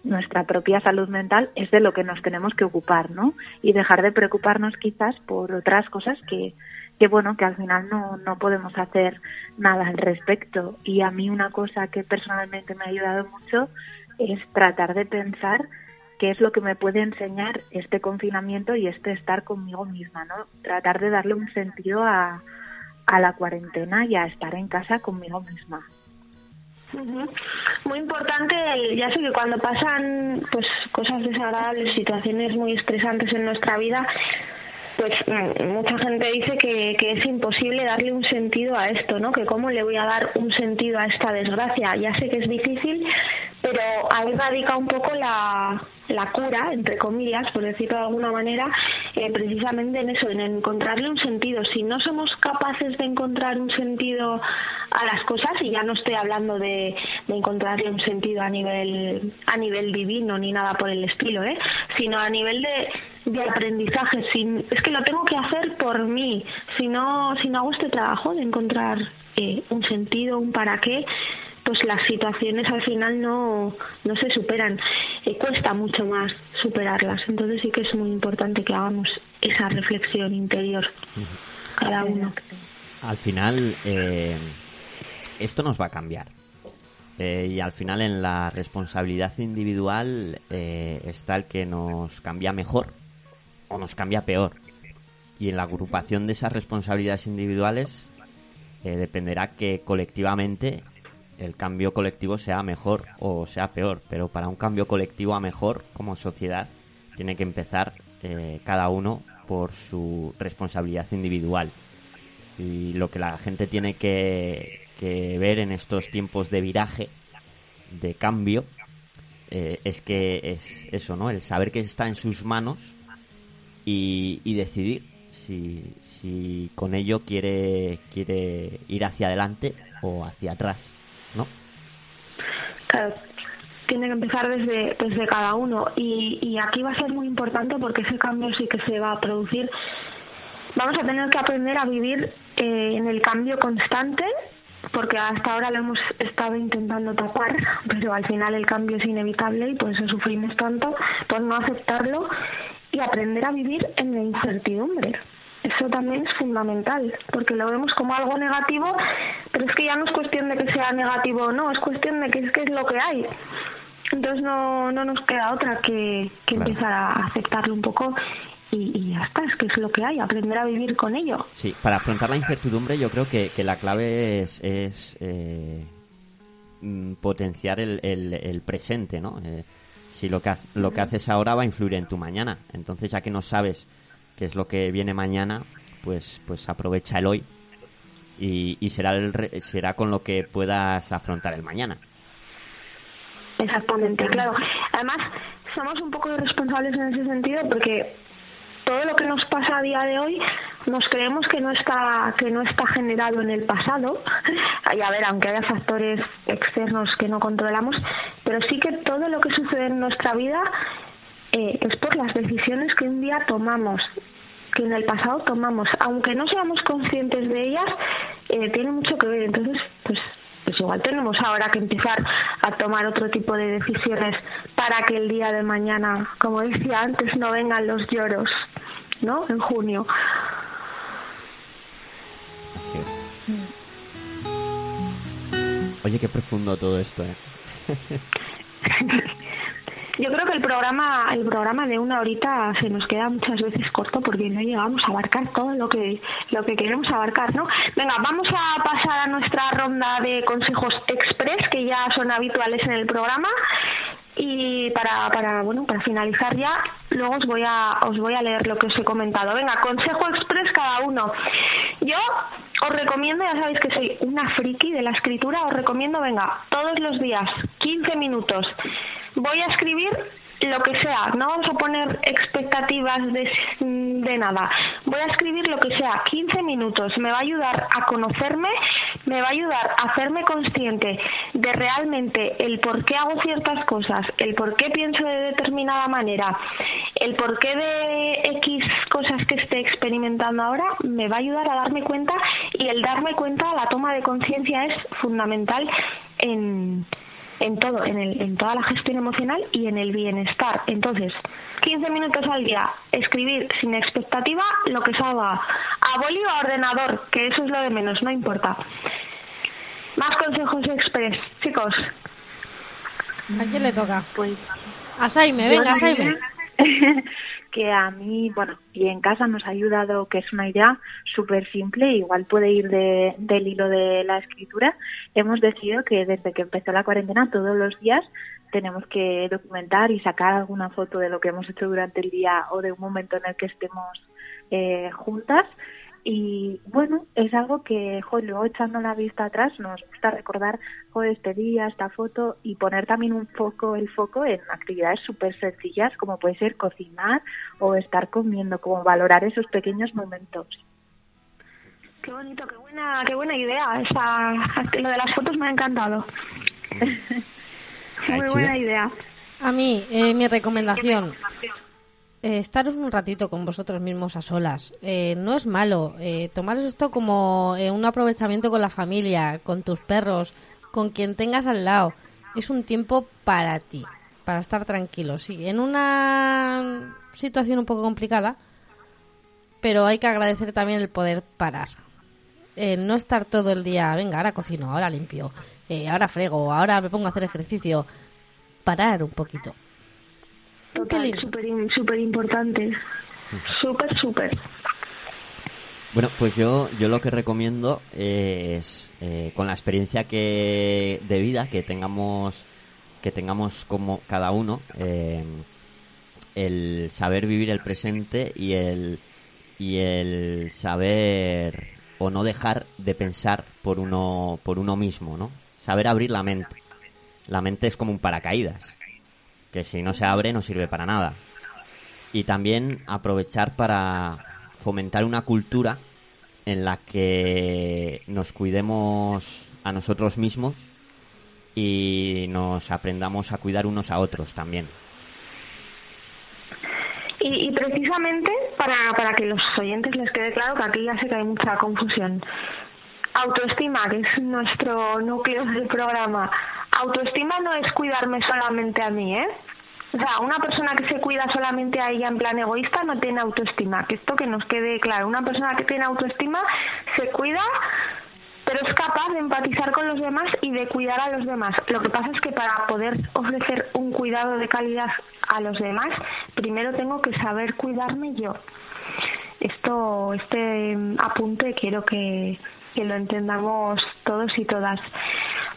nuestra propia salud mental, es de lo que nos tenemos que ocupar, ¿no? Y dejar de preocuparnos quizás por otras cosas que, que bueno, que al final no, no podemos hacer nada al respecto. Y a mí una cosa que personalmente me ha ayudado mucho es tratar de pensar qué es lo que me puede enseñar este confinamiento y este estar conmigo misma, ¿no? Tratar de darle un sentido a, a la cuarentena y a estar en casa conmigo misma. Muy importante, ya sé que cuando pasan pues cosas desagradables, situaciones muy estresantes en nuestra vida, pues mm, mucha gente dice que, que es imposible darle un sentido a esto, ¿no? Que cómo le voy a dar un sentido a esta desgracia. Ya sé que es difícil, pero ahí radica un poco la, la cura, entre comillas, por decirlo de alguna manera, eh, precisamente en eso, en encontrarle un sentido. Si no somos capaces de encontrar un sentido a las cosas, y ya no estoy hablando de, de encontrarle un sentido a nivel, a nivel divino ni nada por el estilo, ¿eh? sino a nivel de, de aprendizaje. Sin, es que lo tengo que hacer por mí. Si no, si no hago este trabajo de encontrar eh, un sentido, un para qué, pues las situaciones al final no, no se superan. Eh, cuesta mucho más superarlas. Entonces sí que es muy importante que hagamos esa reflexión interior cada uno. Al final, eh, esto nos va a cambiar. Eh, y al final en la responsabilidad individual eh, está el que nos cambia mejor nos cambia peor. Y en la agrupación de esas responsabilidades individuales eh, dependerá que colectivamente el cambio colectivo sea mejor o sea peor. Pero para un cambio colectivo a mejor como sociedad tiene que empezar eh, cada uno por su responsabilidad individual. Y lo que la gente tiene que, que ver en estos tiempos de viraje, de cambio, eh, es que es eso, ¿no? El saber que está en sus manos y, y decidir si, si con ello quiere, quiere ir hacia adelante o hacia atrás, ¿no? Claro, tiene que empezar desde, desde cada uno y, y aquí va a ser muy importante porque ese cambio sí que se va a producir. Vamos a tener que aprender a vivir eh, en el cambio constante porque hasta ahora lo hemos estado intentando tapar, pero al final el cambio es inevitable y por eso sufrimos tanto por no aceptarlo y aprender a vivir en la incertidumbre. Eso también es fundamental, porque lo vemos como algo negativo, pero es que ya no es cuestión de que sea negativo o no, es cuestión de que es que es lo que hay. Entonces no, no nos queda otra que, que Claro. empezar a aceptarlo un poco y, y ya está, es que es lo que hay, aprender a vivir con ello. Sí, para afrontar la incertidumbre yo creo que, que la clave es, es, eh, mm, potenciar el, el- el presente, ¿no? Eh, si lo que, haz- lo que haces ahora va a influir en tu mañana, entonces ya que no sabes qué es lo que viene mañana, pues, pues aprovecha el hoy y, y será, el será con lo que puedas afrontar el mañana. Exactamente, claro. Además, somos un poco irresponsables en ese sentido porque todo lo que nos pasa a día de hoy nos creemos que no está que no está generado en el pasado. [LAUGHS] Y a ver, aunque haya factores externos que no controlamos, pero sí que todo lo que sucede en nuestra vida eh, es por las decisiones que un día tomamos que en el pasado tomamos, aunque no seamos conscientes de ellas, eh, tiene mucho que ver. Entonces, pues, pues igual tenemos ahora que empezar a tomar otro tipo de decisiones para que el día de mañana, como decía antes, no vengan los lloros, ¿no? En junio. Así es. Oye, qué profundo todo esto, ¿eh? [LAUGHS] Yo creo que el programa, el programa de una horita se nos queda muchas veces corto porque no llegamos a abarcar todo lo que lo que queremos abarcar, ¿no? Venga, vamos a pasar a nuestra ronda de consejos express que ya son habituales en el programa y para para bueno para finalizar ya luego os voy a os voy a leer lo que os he comentado. Venga, consejo express cada uno. Yo os recomiendo, ya sabéis que soy una friki de la escritura, os recomiendo, venga, todos los días, 15 minutos, voy a escribir lo que sea, no vamos a poner expectativas de, de nada. Voy a escribir lo que sea, 15 minutos, me va a ayudar a conocerme, me va a ayudar a hacerme consciente de realmente el por qué hago ciertas cosas, el por qué pienso de determinada manera, el por qué de X cosas que esté experimentando ahora, me va a ayudar a darme cuenta y el darme cuenta, la toma de conciencia es fundamental en, en todo, en, el, en toda la gestión emocional y en el bienestar. Entonces, 15 minutos al día, escribir sin expectativa lo que salga. A boli o a ordenador, que eso es lo de menos, no importa. Más consejos express, chicos. ¿A quién le toca? Pues A Saime, venga, Saime. [LAUGHS] que a mí, bueno, y en casa nos ha ayudado, que es una idea súper simple, igual puede ir de, del hilo de la escritura. Hemos decidido que desde que empezó la cuarentena, todos los días tenemos que documentar y sacar alguna foto de lo que hemos hecho durante el día o de un momento en el que estemos eh, juntas. Y bueno, es algo que, joder, luego echando la vista atrás nos gusta recordar, joder, este día, esta foto y poner también un foco, el foco en actividades súper sencillas como puede ser cocinar o estar comiendo, como valorar esos pequeños momentos. Qué bonito, qué buena, qué buena idea. Esa, lo de las fotos me ha encantado. [LAUGHS] Muy buena idea. A mí, eh, mi recomendación, eh, estaros un ratito con vosotros mismos a solas. Eh, no es malo. Eh, tomaros esto como eh, un aprovechamiento con la familia, con tus perros, con quien tengas al lado. Es un tiempo para ti, para estar tranquilo. Sí, en una situación un poco complicada, pero hay que agradecer también el poder parar. Eh, no estar todo el día, venga, ahora cocino, ahora limpio, eh, ahora frego, ahora me pongo a hacer ejercicio. Parar un poquito. Total, súper súper importante. Súper, súper. Bueno, pues yo, yo lo que recomiendo es, eh, con la experiencia que de vida que tengamos, que tengamos como cada uno, eh, el saber vivir el presente y el, y el saber o no dejar de pensar por uno, por uno mismo, ¿no? Saber abrir la mente. La mente es como un paracaídas, que si no se abre no sirve para nada. Y también aprovechar para fomentar una cultura en la que nos cuidemos a nosotros mismos y nos aprendamos a cuidar unos a otros también. Y, y precisamente para, para que los oyentes les quede claro que aquí ya sé que hay mucha confusión. Autoestima, que es nuestro núcleo del programa. Autoestima no es cuidarme solamente a mí, ¿eh? O sea, una persona que se cuida solamente a ella en plan egoísta no tiene autoestima. Que esto que nos quede claro. Una persona que tiene autoestima se cuida, pero es capaz de empatizar con los demás y de cuidar a los demás. Lo que pasa es que para poder ofrecer un cuidado de calidad a los demás, primero tengo que saber cuidarme yo. Esto, este mm, apunte quiero que, que lo entendamos todos y todas.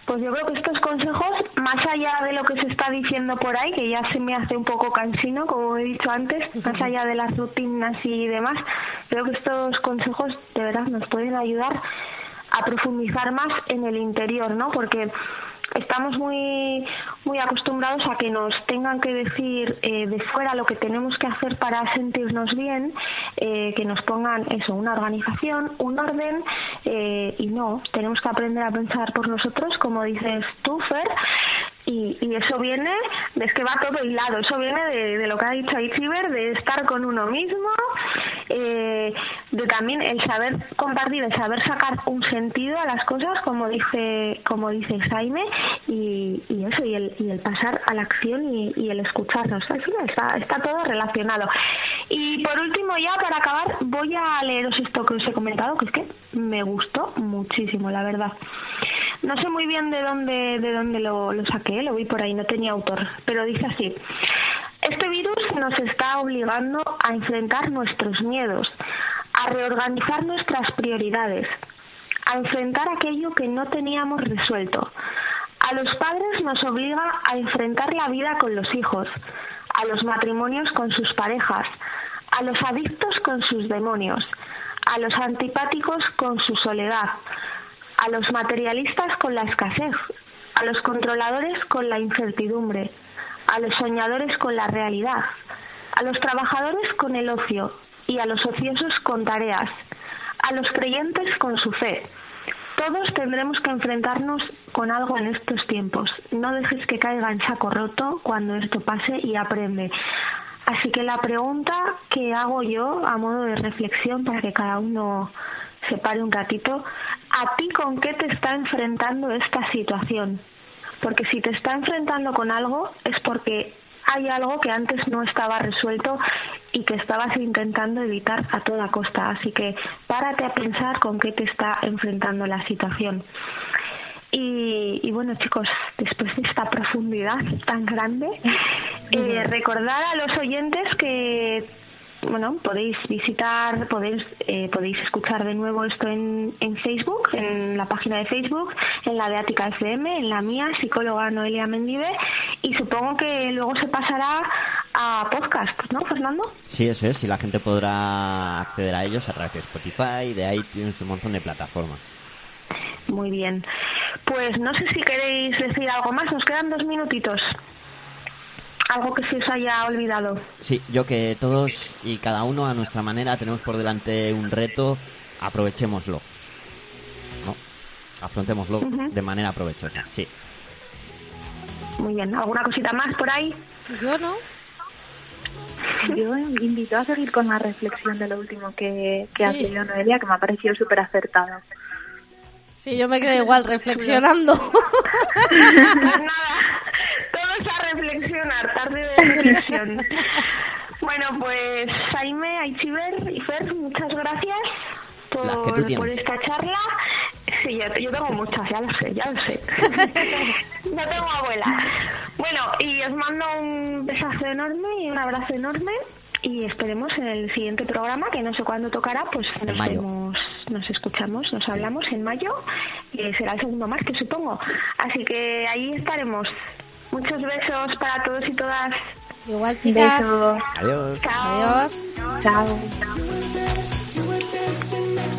Pues yo creo que estos consejos, más allá de lo que se está diciendo por ahí, que ya se me hace un poco cansino, como he dicho antes, más allá de las rutinas y demás, creo que estos consejos de verdad nos pueden ayudar a profundizar más en el interior, ¿no? Porque estamos muy muy acostumbrados a que nos tengan que decir eh, de fuera lo que tenemos que hacer para sentirnos bien, eh, que nos pongan eso, una organización, un orden, eh, y no, tenemos que aprender a pensar por nosotros, como dices tú, Fer, y, y eso viene, es que va todo hilado, eso viene de, de lo que ha dicho Itziber, de estar con uno mismo, eh, de también el saber compartir, el saber sacar un sentido a las cosas, como dice, como dice Jaime, y, eso, y el, y el pasar a la acción y, y el escucharnos. Al final está, está todo relacionado. Y por último, ya para acabar, voy a leeros esto que os he comentado, que es que me gustó muchísimo, la verdad. No sé muy bien de dónde, de dónde lo, lo saqué, lo vi por ahí, no tenía autor, pero dice así. Este virus nos está obligando a enfrentar nuestros miedos, a reorganizar nuestras prioridades, a enfrentar aquello que no teníamos resuelto. A los padres nos obliga a enfrentar la vida con los hijos, a los matrimonios con sus parejas, a los adictos con sus demonios, a los antipáticos con su soledad, a los materialistas con la escasez, a los controladores con la incertidumbre, a los soñadores con la realidad, a los trabajadores con el ocio y a los ociosos con tareas, a los creyentes con su fe. Todos tendremos que enfrentarnos con algo en estos tiempos. No dejes que caiga en saco roto cuando esto pase y aprende. Así que la pregunta que hago yo a modo de reflexión para que cada uno se pare un ratito, ¿a ti con qué te está enfrentando esta situación? Porque si te está enfrentando con algo es porque hay algo que antes no estaba resuelto y que estabas intentando evitar a toda costa. Así que párate a pensar con qué te está enfrentando la situación. Y, y bueno, chicos, después de esta profundidad tan grande, eh, recordar a los oyentes que bueno, podéis visitar, podéis, eh, podéis escuchar de nuevo esto en, en Facebook, en la página de Facebook, en la de Ática FM, en la mía, psicóloga Noelia Mendive, y supongo que luego se pasará a podcast, ¿no, Fernando? Sí, eso es, y la gente podrá acceder a ellos a través de Spotify, de iTunes, un montón de plataformas. Muy bien. Pues no sé si queréis decir algo más, nos quedan dos minutitos. Algo que se os haya olvidado. Sí, yo que todos y cada uno a nuestra manera tenemos por delante un reto, aprovechémoslo. ¿No? Afrontémoslo Ujú. de manera provechosa, sí. Muy bien. ¿Alguna cosita más por ahí? Yo no. Yo invito a seguir con la reflexión de lo último que, que Sí. ha sido Noelia, que me ha parecido súper acertado. Sí, yo me quedé igual reflexionando. [LAUGHS] Nada, reflexionar, tarde de reflexión. [LAUGHS] Bueno, pues Jaime, Aichiver y Fer, muchas gracias por esta charla. Sí, yo, yo tengo muchas, ya lo sé, ya lo sé. [LAUGHS] no tengo abuela. Bueno, y os mando un besazo enorme y un abrazo enorme. Y esperemos en el siguiente programa, que no sé cuándo tocará, pues En nos mayo. vemos, nos escuchamos, nos hablamos en mayo, y será el segundo martes, supongo. Así que ahí estaremos. Muchos besos para todos y todas. Igual, chicas. Besos. Adiós. Chao. Adiós. Chao. slow